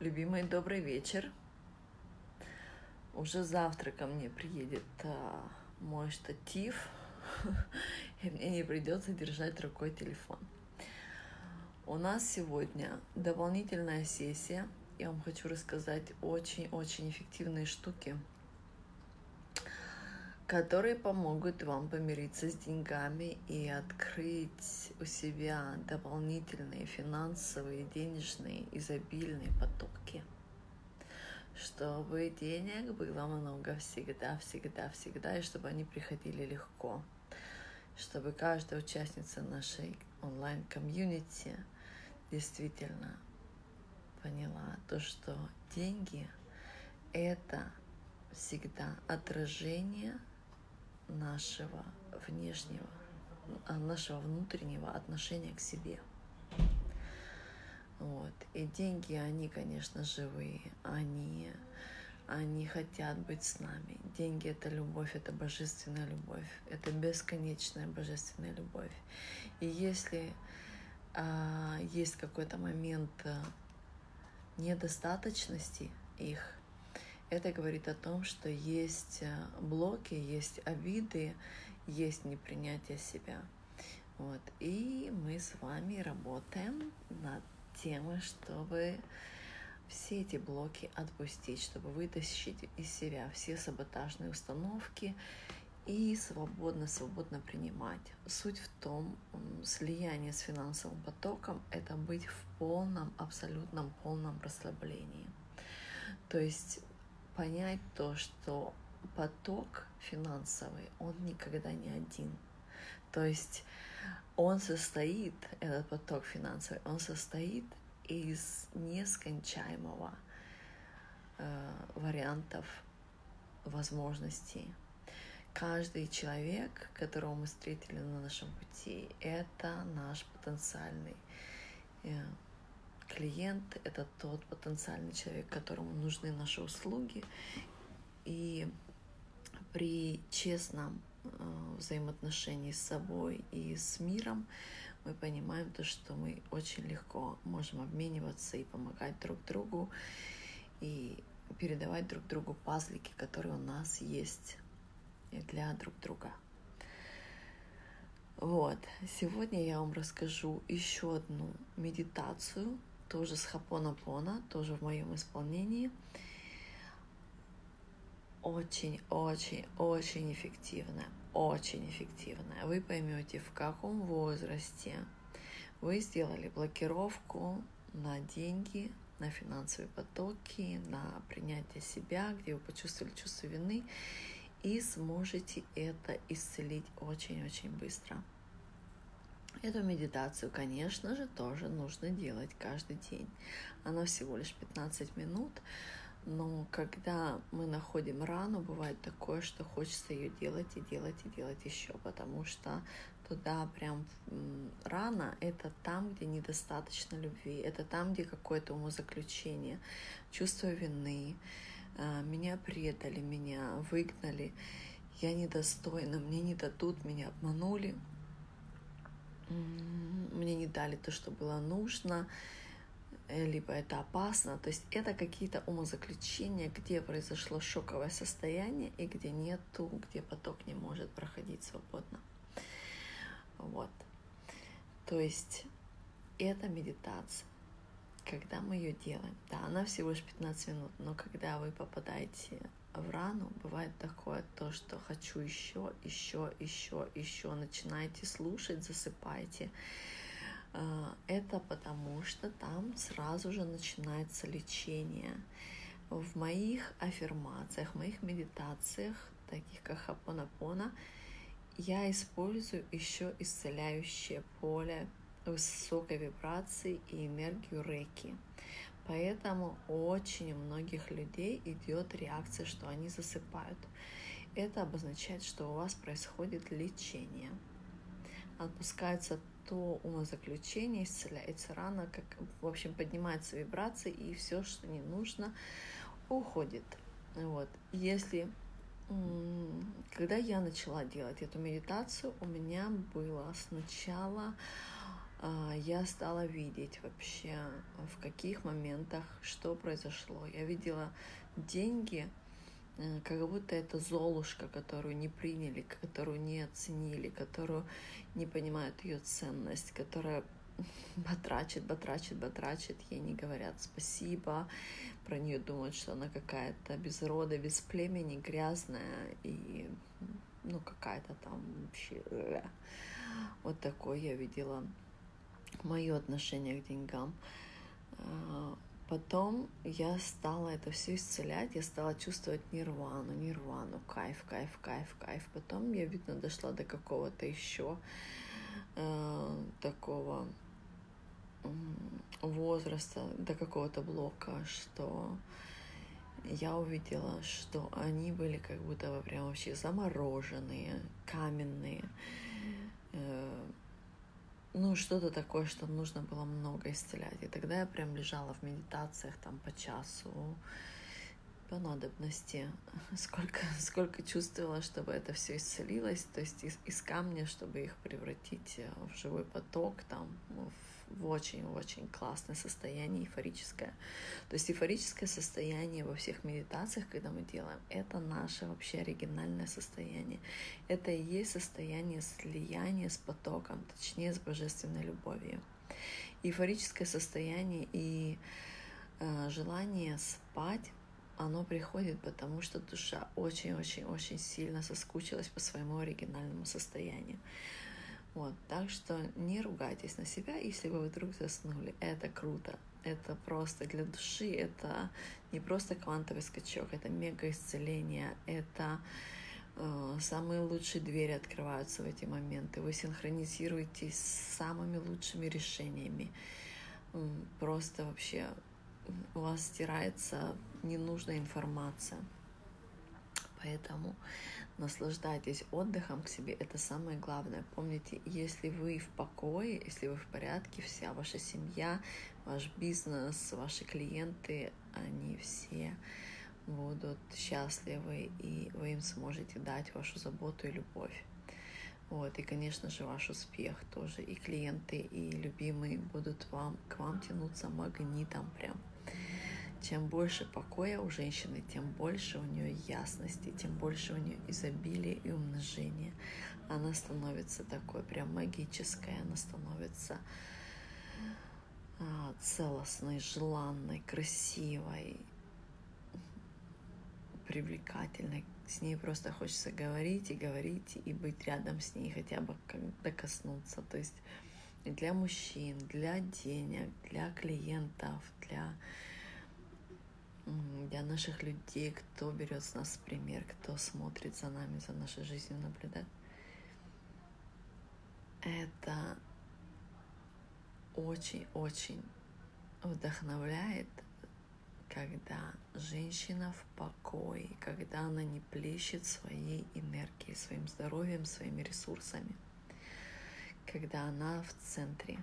Любимый, добрый вечер. Уже завтра ко мне приедет а, мой штатив, и мне не придется держать рукой телефон. У нас сегодня дополнительная сессия. Я вам хочу рассказать очень-очень эффективные штуки, которые помогут вам помириться с деньгами и открыть у себя дополнительные финансовые, денежные, изобильные потоки. Чтобы денег было много всегда, всегда, всегда, и чтобы они приходили легко. Чтобы каждая участница нашей онлайн-комьюнити действительно поняла то, что деньги — это всегда отражение нашего внешнего, а, нашего внутреннего отношения к себе. Вот. И деньги, они, конечно, живые, они, они хотят быть с нами. Деньги — это любовь, это божественная любовь, это бесконечная божественная любовь. И если а, есть какой-то момент а, недостаточности их, это говорит о том, что есть э, блоки, есть обиды, есть непринятие себя. Вот. И мы с вами работаем над тем, чтобы все эти блоки отпустить, чтобы вытащить из себя все саботажные установки и свободно, свободно принимать. Суть в том, слияние с финансовым потоком — это быть в полном, абсолютном полном расслаблении. То есть понять то, что поток финансовый, он никогда не один. То есть он состоит, этот поток финансовый, он состоит из нескончаемого э, вариантов возможностей. Каждый человек, которого мы встретили на нашем пути, это наш потенциальный э, клиент — это тот потенциальный человек, которому нужны наши услуги. И при честном э, взаимоотношении с собой и с миром мы понимаем то, что мы очень легко можем обмениваться и помогать друг другу, и передавать друг другу пазлики, которые у нас есть для друг друга. Вот, сегодня я вам расскажу еще одну медитацию, тоже с Хапона-Пона, тоже в моем исполнении. Очень-очень-очень эффективная, очень эффективная. Вы поймете, в каком возрасте вы сделали блокировку на деньги, на финансовые потоки, на принятие себя, где вы почувствовали чувство вины, и сможете это исцелить очень-очень быстро. Эту медитацию, конечно же, тоже нужно делать каждый день. Она всего лишь 15 минут, но когда мы находим рану, бывает такое, что хочется ее делать и делать и делать еще, потому что туда прям рана — это там, где недостаточно любви, это там, где какое-то умозаключение, чувство вины, а, меня предали, меня выгнали, я недостойна, мне не дадут, меня обманули — мне не дали то, что было нужно, э, либо это опасно. То есть это какие-то умозаключения, где произошло шоковое состояние и где нету, где поток не может проходить свободно. Вот. То есть это медитация. Когда мы ее делаем, да, она всего лишь 15 минут, но когда вы попадаете в рану бывает такое, то, что хочу еще, еще, еще, еще. Начинаете слушать, засыпайте. А, это потому что там сразу же начинается лечение. В моих аффирмациях, в моих медитациях, таких как Хапонапона, я использую еще исцеляющее поле высокой вибрации и энергию рейки. Поэтому очень у многих людей идет реакция, что они засыпают. Это обозначает, что у вас происходит лечение. Отпускается то умозаключение, исцеляется рана, как, в общем, поднимаются вибрации, и все, что не нужно, уходит. Вот. Если когда я начала делать эту медитацию, у меня было сначала я стала видеть вообще, в каких моментах что произошло. Я видела деньги, э, как будто это золушка, которую не приняли, которую не оценили, которую не понимают ее ценность, которая батрачит, батрачит, батрачит, ей не говорят спасибо, про нее думают, что она какая-то без рода, без племени, грязная и ну какая-то там вообще э. вот такое я видела мое отношение к деньгам. А, потом я стала это все исцелять, я стала чувствовать нирвану, нирвану, кайф, кайф, кайф, кайф. Потом я, видно, дошла до какого-то еще э, такого возраста, до какого-то блока, что я увидела, что они были как будто прям вообще замороженные, каменные, э, ну, что-то такое, что нужно было много исцелять. И тогда я прям лежала в медитациях там по часу, по надобности, сколько, сколько чувствовала, чтобы это все исцелилось, то есть из, из камня, чтобы их превратить в живой поток, там, в в очень-очень классное состояние, эйфорическое. То есть эйфорическое состояние во всех медитациях, когда мы делаем, это наше вообще оригинальное состояние. Это и есть состояние слияния с потоком, точнее с божественной любовью. Эйфорическое состояние и э, желание спать оно приходит, потому что душа очень-очень-очень сильно соскучилась по своему оригинальному состоянию. Вот, так что не ругайтесь на себя, если вы вдруг заснули. Это круто. Это просто для души, это не просто квантовый скачок, это мега исцеление, это э, самые лучшие двери открываются в эти моменты. Вы синхронизируетесь с самыми лучшими решениями. Просто вообще у вас стирается ненужная информация. Поэтому наслаждайтесь отдыхом к себе, это самое главное. Помните, если вы в покое, если вы в порядке, вся ваша семья, ваш бизнес, ваши клиенты, они все будут счастливы, и вы им сможете дать вашу заботу и любовь. Вот, и, конечно же, ваш успех тоже. И клиенты, и любимые будут вам, к вам тянуться магнитом прям. Чем больше покоя у женщины, тем больше у нее ясности, тем больше у нее изобилия и умножения. Она становится такой прям магической, она становится а, целостной, желанной, красивой, привлекательной. С ней просто хочется говорить и говорить, и быть рядом с ней, хотя бы докоснуться. То есть для мужчин, для денег, для клиентов, для для наших людей, кто берет с нас пример, кто смотрит за нами, за нашей жизнью, наблюдает. Это очень-очень вдохновляет, когда женщина в покое, когда она не плещет своей энергией, своим здоровьем, своими ресурсами, когда она в центре.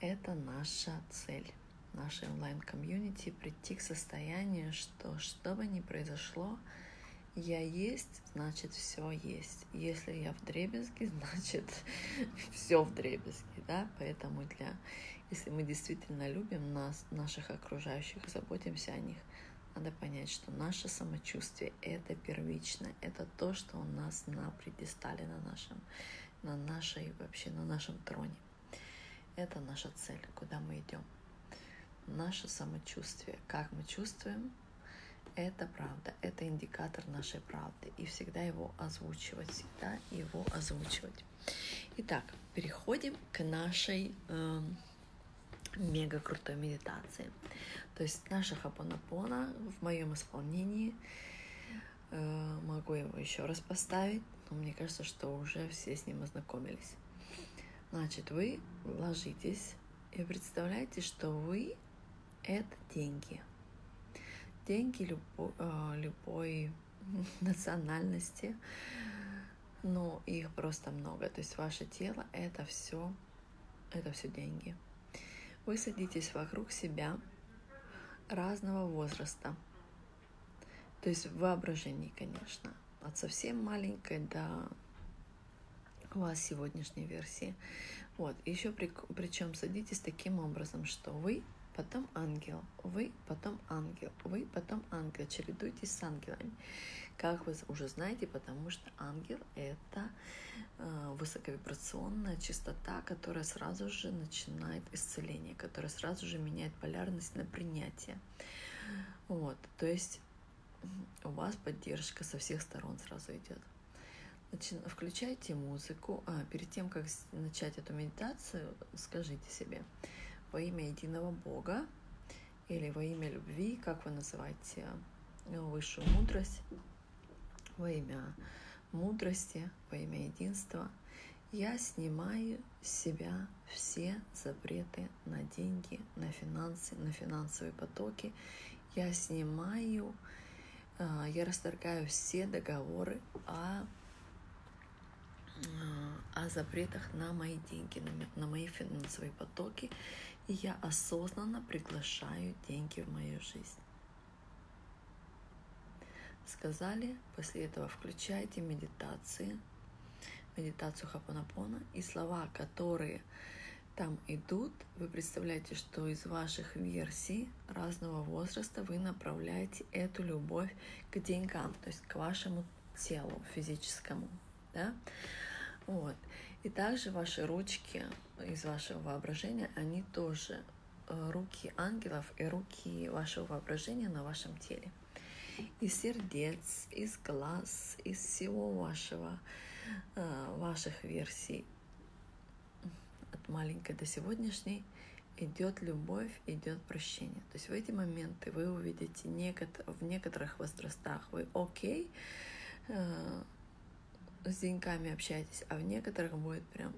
Это наша цель нашей онлайн-комьюнити прийти к состоянию, что что бы ни произошло, я есть, значит, все есть. Если я в дребезге, значит, все в дребезге, да, поэтому для, если мы действительно любим нас, наших окружающих, заботимся о них, надо понять, что наше самочувствие — это первичное, это то, что у нас на предистале на нашем, на нашей, вообще на нашем троне. Это наша цель, куда мы идем наше самочувствие, как мы чувствуем, это правда, это индикатор нашей правды. И всегда его озвучивать, всегда его озвучивать. Итак, переходим к нашей э, мега крутой медитации. То есть наша хапонапона в моем исполнении, э, могу его еще раз поставить, но мне кажется, что уже все с ним ознакомились. Значит, вы ложитесь и представляете, что вы это деньги. Деньги любой, э, любой национальности, но их просто много. То есть ваше тело это все, это все деньги. Вы садитесь вокруг себя разного возраста. То есть в воображении, конечно. От совсем маленькой до у вас сегодняшней версии. Вот, еще при, причем садитесь таким образом, что вы потом ангел, вы потом ангел, вы потом ангел, чередуйтесь с ангелами. Как вы уже знаете, потому что ангел — это э, высоковибрационная частота, которая сразу же начинает исцеление, которая сразу же меняет полярность на принятие. Вот, то есть у вас поддержка со всех сторон сразу идет. Включайте музыку. А, перед тем, как начать эту медитацию, скажите себе во имя единого Бога или во имя любви, как вы называете ну, высшую мудрость, во имя мудрости, во имя единства, я снимаю с себя все запреты на деньги, на финансы, на финансовые потоки. Я снимаю, а, я расторгаю все договоры о о запретах на мои деньги, на мои финансовые потоки, и я осознанно приглашаю деньги в мою жизнь. Сказали, после этого включайте медитации, медитацию Хапанапона, и слова, которые там идут, вы представляете, что из ваших версий разного возраста вы направляете эту любовь к деньгам, то есть к вашему телу физическому. Да? Вот. И также ваши ручки из вашего воображения, они тоже э, руки ангелов и руки вашего воображения на вашем теле. Из сердец, из глаз, из всего вашего, э, ваших версий, от маленькой до сегодняшней, идет любовь, идет прощение. То есть в эти моменты вы увидите в некоторых возрастах вы окей, э, с деньгами общаетесь, а в некоторых будет прям...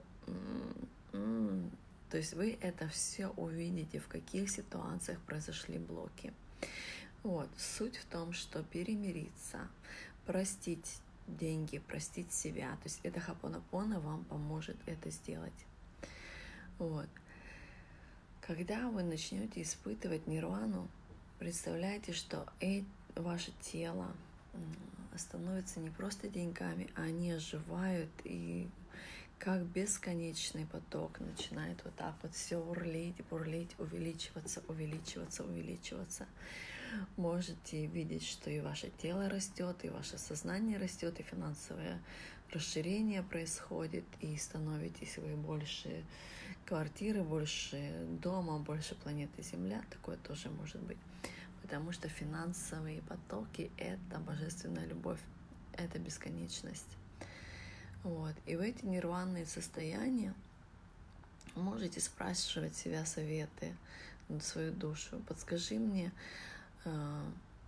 То есть вы это все увидите, в каких ситуациях произошли блоки. Вот. Суть в том, что перемириться, простить деньги, простить себя. То есть это хапонапона вам поможет это сделать. Вот. Когда вы начнете испытывать нирвану, представляете, что ваше тело, становятся не просто деньгами, а они оживают и как бесконечный поток начинает вот так вот все урлить, бурлить, увеличиваться, увеличиваться, увеличиваться. Можете видеть, что и ваше тело растет, и ваше сознание растет, и финансовое расширение происходит, и становитесь вы больше квартиры, больше дома, больше планеты Земля. Такое тоже может быть потому что финансовые потоки — это божественная любовь, это бесконечность. Вот. И в эти нирванные состояния можете спрашивать себя советы свою душу. Подскажи мне, а,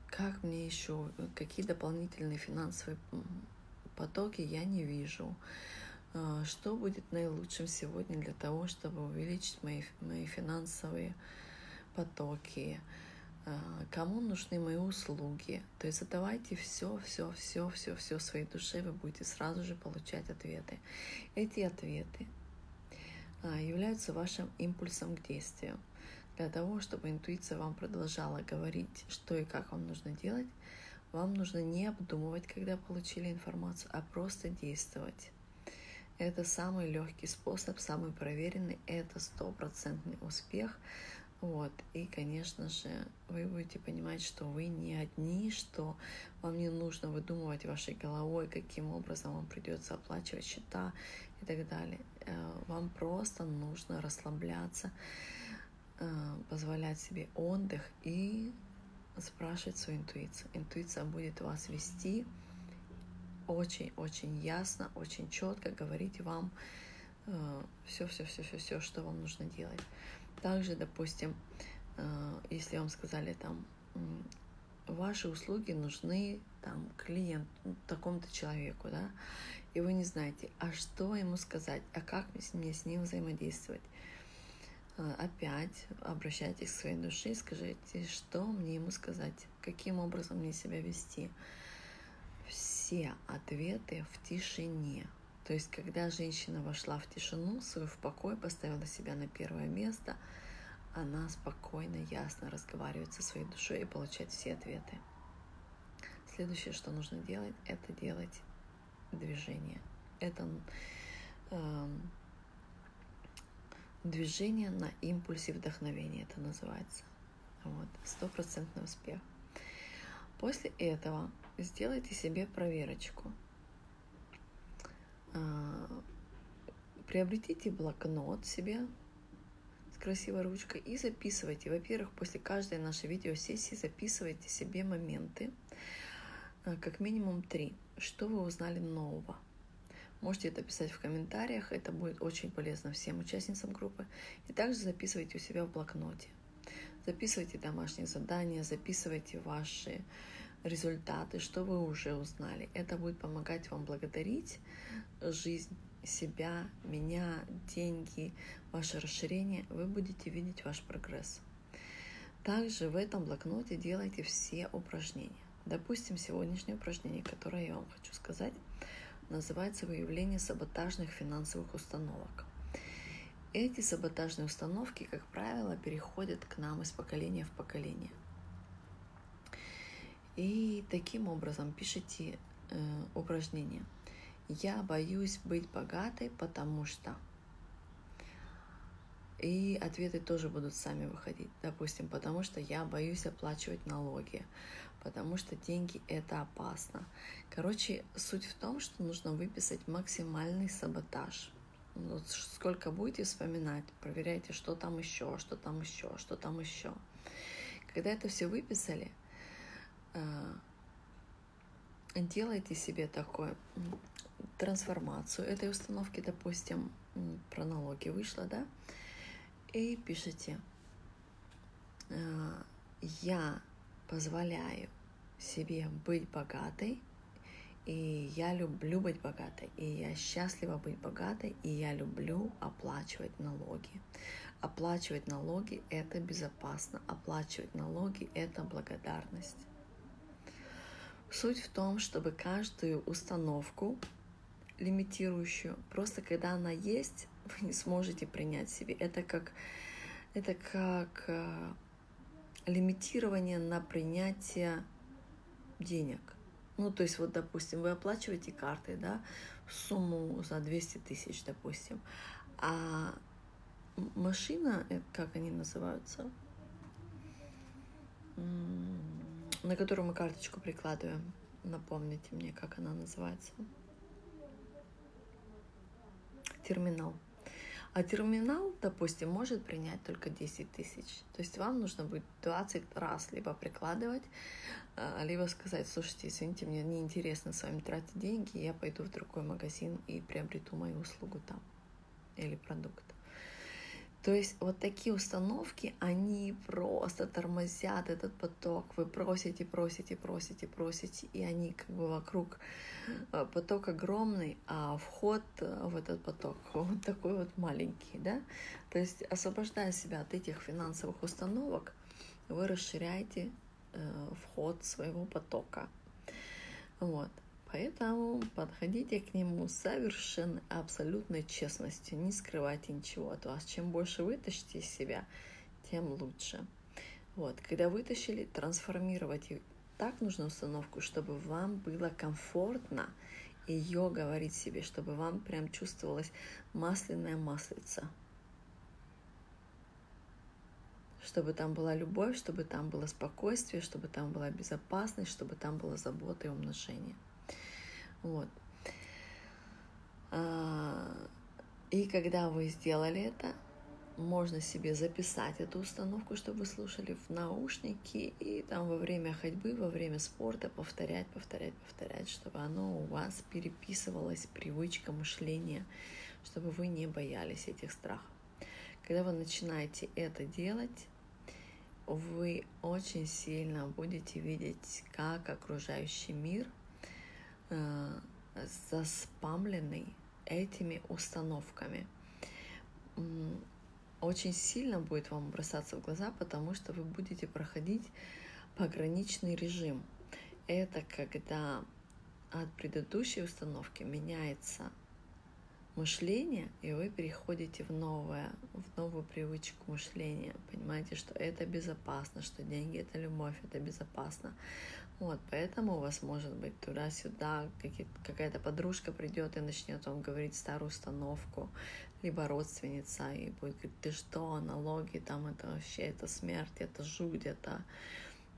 как мне еще, какие дополнительные финансовые потоки я не вижу. А, что будет наилучшим сегодня для того, чтобы увеличить мои, мои финансовые потоки? А, кому нужны мои услуги. То есть задавайте все, все, все, все, все своей душе, вы будете сразу же получать ответы. Эти ответы а, являются вашим импульсом к действию. Для того, чтобы интуиция вам продолжала говорить, что и как вам нужно делать, вам нужно не обдумывать, когда получили информацию, а просто действовать. Это самый легкий способ, самый проверенный, это стопроцентный успех вот. И, конечно же, вы будете понимать, что вы не одни, что вам не нужно выдумывать вашей головой, каким образом вам придется оплачивать счета и так далее. Э, вам просто нужно расслабляться, э, позволять себе отдых и спрашивать свою интуицию. Интуиция будет вас вести очень-очень ясно, очень четко говорить вам э, что вам нужно делать. Также, допустим, э, если вам сказали там, ваши услуги нужны там клиенту, ну, такому-то человеку, да, и вы не знаете, а что ему сказать, а как мне с ним взаимодействовать. Э, опять обращайтесь к своей душе и скажите, что мне ему сказать, каким образом мне себя вести. Все ответы в тишине. То есть, когда женщина вошла в тишину, свою в покой, поставила себя на первое место, она спокойно, ясно разговаривает со своей душой и получает все ответы. Следующее, что нужно делать, это делать движение. Это э, движение на импульсе вдохновения это называется. Вот, стопроцентный успех. После этого сделайте себе проверочку. А, приобретите блокнот себе с красивой ручкой и записывайте. Во-первых, после каждой нашей видеосессии записывайте себе моменты, а, как минимум три, что вы узнали нового. Можете это писать в комментариях, это будет очень полезно всем участницам группы. И также записывайте у себя в блокноте. Записывайте домашние задания, записывайте ваши результаты, что вы уже узнали. Это будет помогать вам благодарить жизнь, себя, меня, деньги, ваше расширение. Вы будете видеть ваш прогресс. Также в этом блокноте делайте все упражнения. Допустим, сегодняшнее упражнение, которое я вам хочу сказать, называется выявление саботажных финансовых установок. Эти саботажные установки, как правило, переходят к нам из поколения в поколение. И таким образом пишите э, упражнение. Я боюсь быть богатой, потому что. И ответы тоже будут сами выходить. Допустим, потому что я боюсь оплачивать налоги, потому что деньги это опасно. Короче, суть в том, что нужно выписать максимальный саботаж. Вот сколько будете вспоминать, проверяйте, что там еще, что там еще, что там еще. Когда это все выписали, делайте себе такую трансформацию этой установки, допустим, про налоги вышло, да, и пишите, э, я позволяю себе быть богатой, и я люблю быть богатой, и я счастлива быть богатой, и я люблю оплачивать налоги. Оплачивать налоги – это безопасно, оплачивать налоги – это благодарность. Суть в том, чтобы каждую установку лимитирующую, просто когда она есть, вы не сможете принять себе. Это как, это как э, лимитирование на принятие денег. Ну, то есть, вот, допустим, вы оплачиваете картой, да, сумму за 200 тысяч, допустим, а машина, э, как они называются, на которую мы карточку прикладываем, напомните мне, как она называется. Терминал. А терминал, допустим, может принять только 10 тысяч. То есть вам нужно будет 20 раз либо прикладывать, а, либо сказать, слушайте, извините, мне неинтересно с вами тратить деньги, я пойду в другой магазин и приобрету мою услугу там или продукт. То есть вот такие установки, они просто тормозят этот поток. Вы просите, просите, просите, просите, и они как бы вокруг э, поток огромный, а вход э, в этот поток вот такой вот маленький, да? То есть освобождая себя от этих финансовых установок, вы расширяете э, вход своего потока. Вот. Поэтому подходите к нему совершенно абсолютной честностью, не скрывайте ничего от вас. Чем больше вытащите из себя, тем лучше. Вот, когда вытащили, трансформировать так нужно установку, чтобы вам было комфортно ее говорить себе, чтобы вам прям чувствовалась масляная маслица. Чтобы там была любовь, чтобы там было спокойствие, чтобы там была безопасность, чтобы там была забота и умножение. Вот. А, и когда вы сделали это, можно себе записать эту установку, чтобы вы слушали в наушники и там во время ходьбы, во время спорта повторять, повторять, повторять, чтобы оно у вас переписывалось, привычка мышления, чтобы вы не боялись этих страхов. Когда вы начинаете это делать, вы очень сильно будете видеть, как окружающий мир – э, заспамленный этими установками. Очень сильно будет вам бросаться в глаза, потому что вы будете проходить пограничный режим. Это когда от предыдущей установки меняется мышления, и вы переходите в новое, в новую привычку мышления. Понимаете, что это безопасно, что деньги это любовь, это безопасно. Вот, поэтому у вас может быть туда-сюда, какая-то подружка придет и начнет вам говорить старую установку, либо родственница, и будет говорить, ты что, налоги, там это вообще, это смерть, это жуть, это...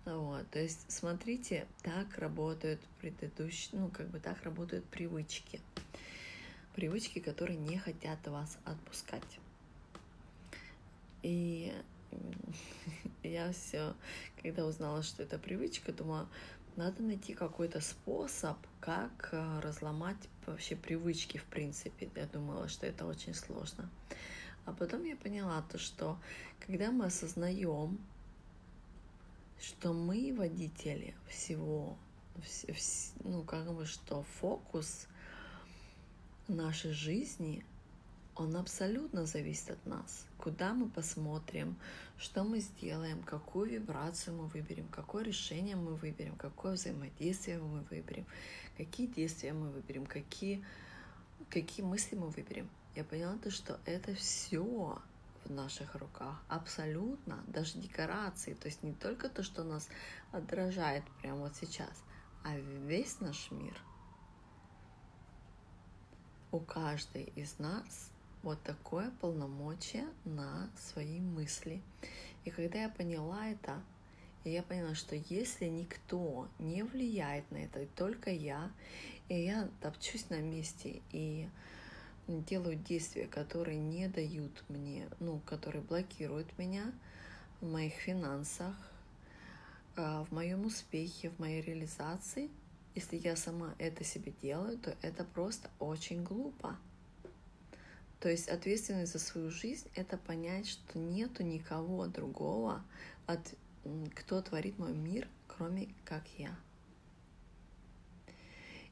Вот, то есть, смотрите, так работают предыдущие, ну, как бы так работают привычки. Привычки, которые не хотят вас отпускать. И я все, когда узнала, что это привычка, думала, надо найти какой-то способ, как э, разломать вообще привычки, в принципе. Я думала, что это очень сложно. А потом я поняла то, что когда мы осознаем, что мы водители всего, ну, как бы, что фокус нашей жизни — он абсолютно зависит от нас. Куда мы посмотрим, что мы сделаем, какую вибрацию мы выберем, какое решение мы выберем, какое взаимодействие мы выберем, какие действия мы выберем, какие, какие мысли мы выберем. Я поняла то, что это все в наших руках, абсолютно, даже декорации, то есть не только то, что нас отражает прямо вот сейчас, а весь наш мир. У каждой из нас вот такое полномочие на свои мысли. И когда я поняла это, я поняла, что если никто не влияет на это, только я, и я топчусь на месте и делаю действия, которые не дают мне, ну, которые блокируют меня в моих финансах, а, в моем успехе, в моей реализации, если я сама это себе делаю, то это просто очень глупо. То есть ответственность за свою жизнь — это понять, что нету никого другого, от, кто творит мой мир, кроме как я.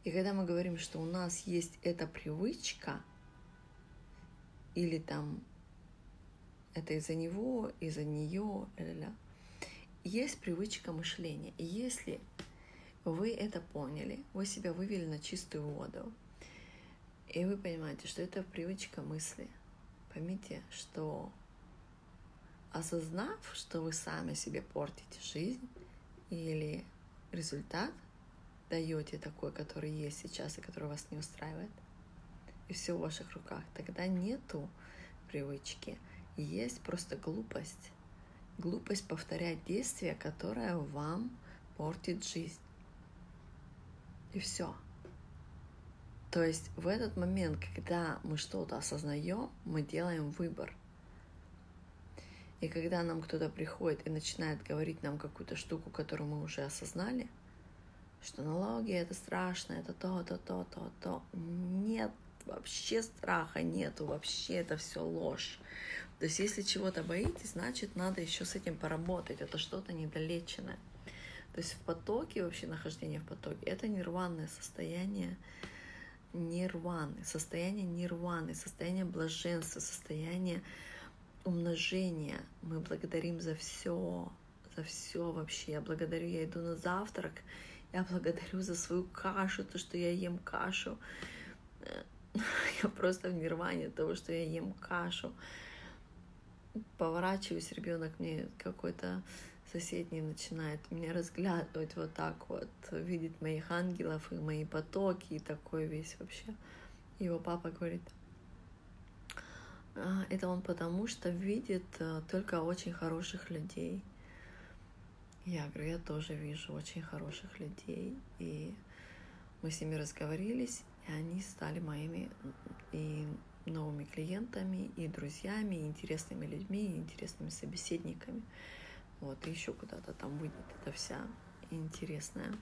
И когда мы говорим, что у нас есть эта привычка, или там это из-за него, из-за нее, есть привычка мышления. И если вы это поняли, вы себя вывели на чистую воду, и вы понимаете, что это привычка мысли. Поймите, что осознав, что вы сами себе портите жизнь или результат даете такой, который есть сейчас и который вас не устраивает, и все в ваших руках, тогда нету привычки. Есть просто глупость. Глупость повторять действия, которое вам портит жизнь. И все. То есть в этот момент, когда мы что-то осознаем, мы делаем выбор. И когда нам кто-то приходит и начинает говорить нам какую-то штуку, которую мы уже осознали, что налоги это страшно, это то, то, то, то, то. Нет, вообще страха нету, вообще это все ложь. То есть если чего-то боитесь, значит надо еще с этим поработать, это что-то недолеченное. То есть в потоке, вообще нахождение в потоке, это нирванное состояние, нирваны, состояние нирваны, состояние блаженства, состояние умножения. Мы благодарим за все, за все вообще. Я благодарю, я иду на завтрак, я благодарю за свою кашу, то, что я ем кашу. Я просто в нирване того, что я ем кашу. Поворачиваюсь, ребенок мне какой-то соседний начинает меня разглядывать вот так вот, видит моих ангелов и мои потоки, и такой весь вообще. Его папа говорит, «А, это он потому что видит э, только очень хороших людей. Я говорю, я тоже вижу очень хороших людей. И мы с ними разговорились, и они стали моими и новыми клиентами, и друзьями, и интересными людьми, и интересными собеседниками. Вот, и еще куда-то там выйдет эта вся интересная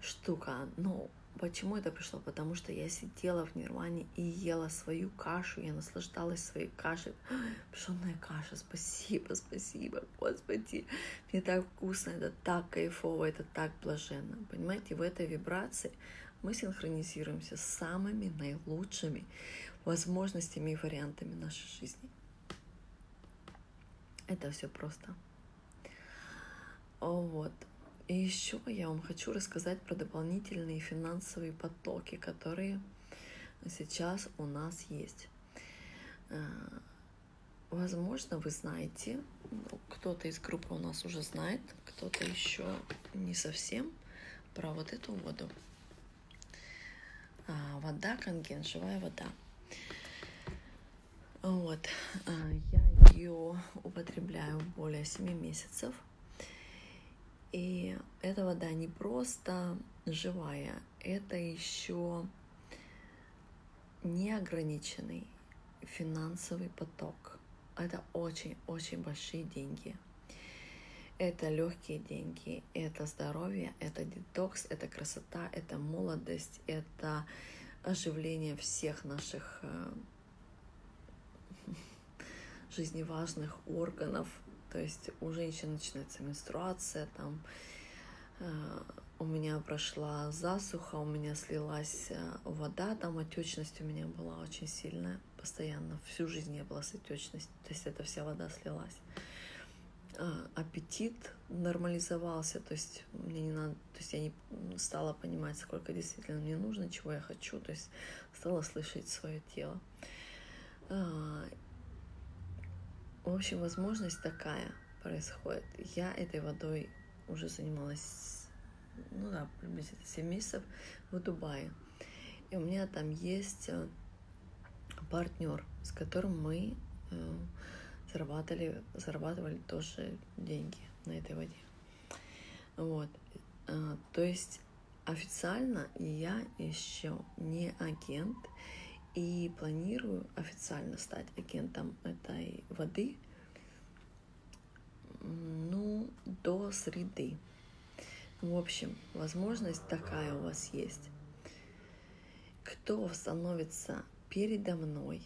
штука. Ну, почему это пришло? Потому что я сидела в нирване и ела свою кашу, я наслаждалась своей кашей. Пшенная каша, спасибо, спасибо, Господи. Мне так вкусно, это так кайфово, это так блаженно. Понимаете, в этой вибрации мы синхронизируемся с самыми наилучшими возможностями и вариантами нашей жизни. Это все просто. Вот. И еще я вам хочу рассказать про дополнительные финансовые потоки, которые сейчас у нас есть. Э, возможно, вы знаете, кто-то из группы у нас уже знает, кто-то еще не совсем про вот эту воду. А, вода конген, живая вода. Вот. А, я ее употребляю более 7 месяцев. И эта вода не просто живая, это еще неограниченный финансовый поток. Это очень-очень большие деньги. Это легкие деньги, это здоровье, это детокс, это красота, это молодость, это оживление всех наших э, жизневажных органов. То есть у женщин начинается менструация, там э, у меня прошла засуха, у меня слилась э, вода, там отечность у меня была очень сильная, постоянно, всю жизнь я была с отечностью, то есть эта вся вода слилась. А, аппетит нормализовался, то есть мне не надо, то есть я не стала понимать, сколько действительно мне нужно, чего я хочу, то есть стала слышать свое тело. В общем, возможность такая происходит. Я этой водой уже занималась, ну да, приблизительно 7 месяцев в Дубае. И у меня там есть э, партнер, с которым мы э, зарабатывали, зарабатывали тоже деньги на этой воде. Вот. Э, то есть официально я еще не агент, и планирую официально стать агентом этой воды, ну, до среды. В общем, возможность такая у вас есть. Кто становится передо мной,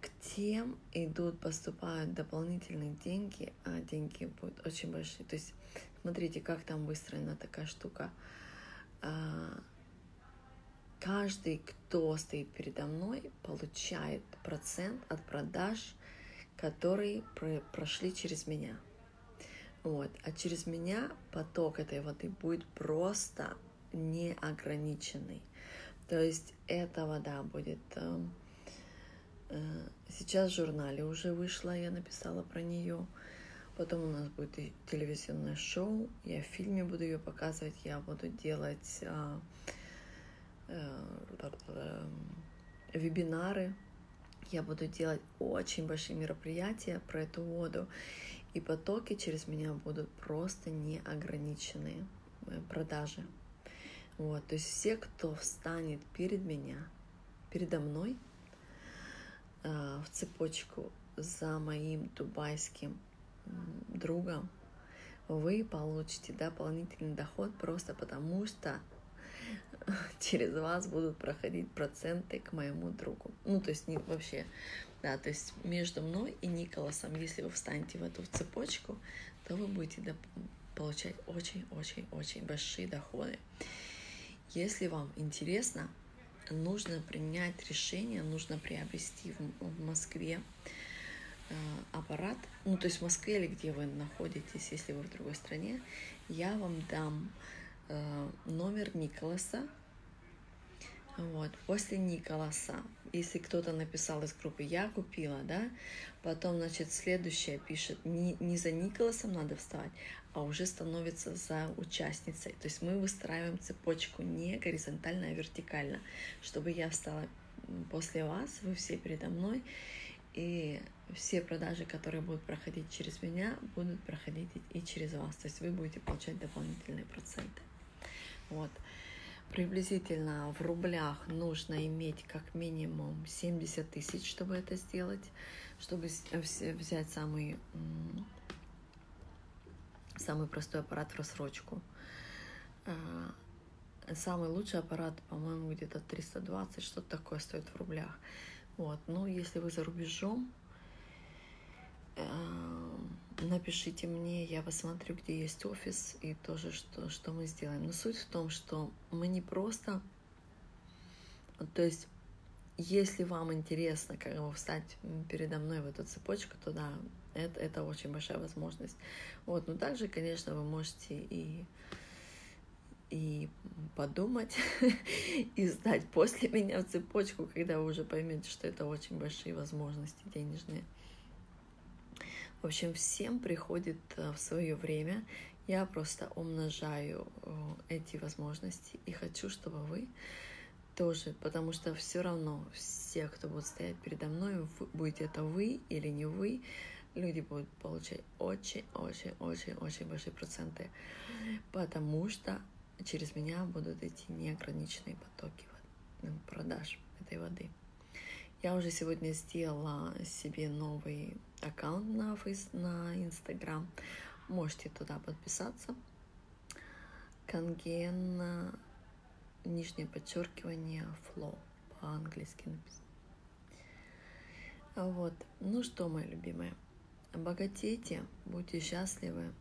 к тем идут, поступают дополнительные деньги, а деньги будут очень большие. То есть, смотрите, как там выстроена такая штука – каждый, кто стоит передо мной, получает процент от продаж, которые прошли через меня. Вот. А через меня поток этой воды будет просто неограниченный. То есть эта вода будет... Э, э, сейчас в журнале уже вышла, я написала про нее. Потом у нас будет телевизионное шоу. Я в фильме буду ее показывать. Я буду делать а, а, вебинары. Я буду делать очень большие мероприятия про эту воду. И потоки через меня будут просто неограниченные э, продажи. Вот, то есть все, кто встанет перед меня, передо мной э, в цепочку за моим дубайским другом, вы получите дополнительный доход просто потому, что через вас будут проходить проценты к моему другу. Ну, то есть не вообще, да, то есть между мной и Николасом, если вы встанете в эту цепочку, то вы будете получать очень-очень-очень большие доходы. Если вам интересно, нужно принять решение, нужно приобрести в, в Москве аппарат, ну то есть в Москве или где вы находитесь, если вы в другой стране, я вам дам э, номер Николаса. Вот. После Николаса, если кто-то написал из группы «Я купила», да, потом, значит, следующее пишет, не, не за Николасом надо вставать, а уже становится за участницей. То есть мы выстраиваем цепочку не горизонтально, а вертикально, чтобы я встала после вас, вы все передо мной, и все продажи, которые будут проходить через меня, будут проходить и через вас. То есть вы будете получать дополнительные проценты. Вот. Приблизительно в рублях нужно иметь как минимум 70 тысяч, чтобы это сделать, чтобы взять самый, самый простой аппарат в рассрочку. А, самый лучший аппарат, по-моему, где-то 320, что-то такое стоит в рублях. Вот. Ну, если вы за рубежом, эм, напишите мне, я посмотрю, где есть офис и тоже, что, что мы сделаем. Но суть в том, что мы не просто... То есть, если вам интересно как бы встать передо мной в эту цепочку, то да, это, это очень большая возможность. Вот, но также, конечно, вы можете и и подумать, и сдать после меня в цепочку, когда вы уже поймете, что это очень большие возможности денежные. В общем, всем приходит э, в свое время. Я просто умножаю э, эти возможности и хочу, чтобы вы тоже, потому что все равно все, кто будет стоять передо мной, будете это вы или не вы, люди будут получать очень-очень-очень-очень большие проценты, потому что через меня будут идти неограниченные потоки продаж этой воды. Я уже сегодня сделала себе новый аккаунт на фейс, на Инстаграм. Можете туда подписаться. Конген, нижнее подчеркивание, флоу по-английски написано. Вот. Ну что, мои любимые, богатейте, будьте счастливы,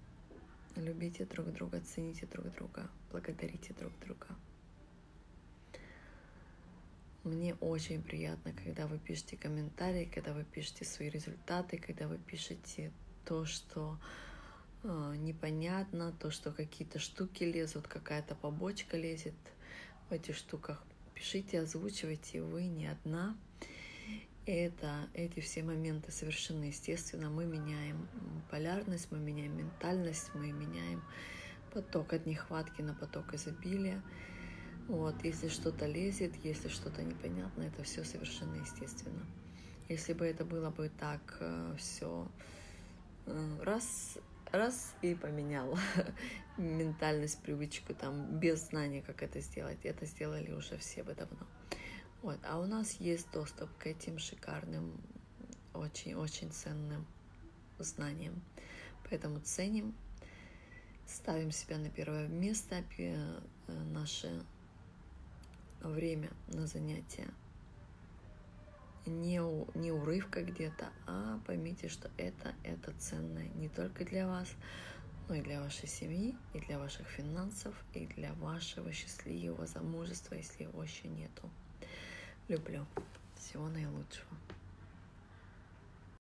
любите друг друга, цените друг друга, благодарите друг друга. Мне очень приятно, когда вы пишете комментарии, когда вы пишете свои результаты, когда вы пишете то, что э, непонятно, то, что какие-то штуки лезут, какая-то побочка лезет в этих штуках. Пишите, озвучивайте, вы не одна. Это, эти все моменты совершенно естественно. Мы меняем полярность, мы меняем ментальность, мы меняем поток от нехватки на поток изобилия. Вот, если что-то лезет, если что-то непонятно, это все совершенно естественно. Если бы это было бы так э, все э, раз, раз и поменял ментальность, привычку, там, без знания, как это сделать, это сделали уже все бы давно. Вот, а у нас есть доступ к этим шикарным, очень-очень ценным знаниям. Поэтому ценим, ставим себя на первое место, э, наши время на занятия. Не, у, не урывка где-то, а поймите, что это, это ценное не только для вас, но и для вашей семьи, и для ваших финансов, и для вашего счастливого замужества, если его еще нету. Люблю. Всего наилучшего.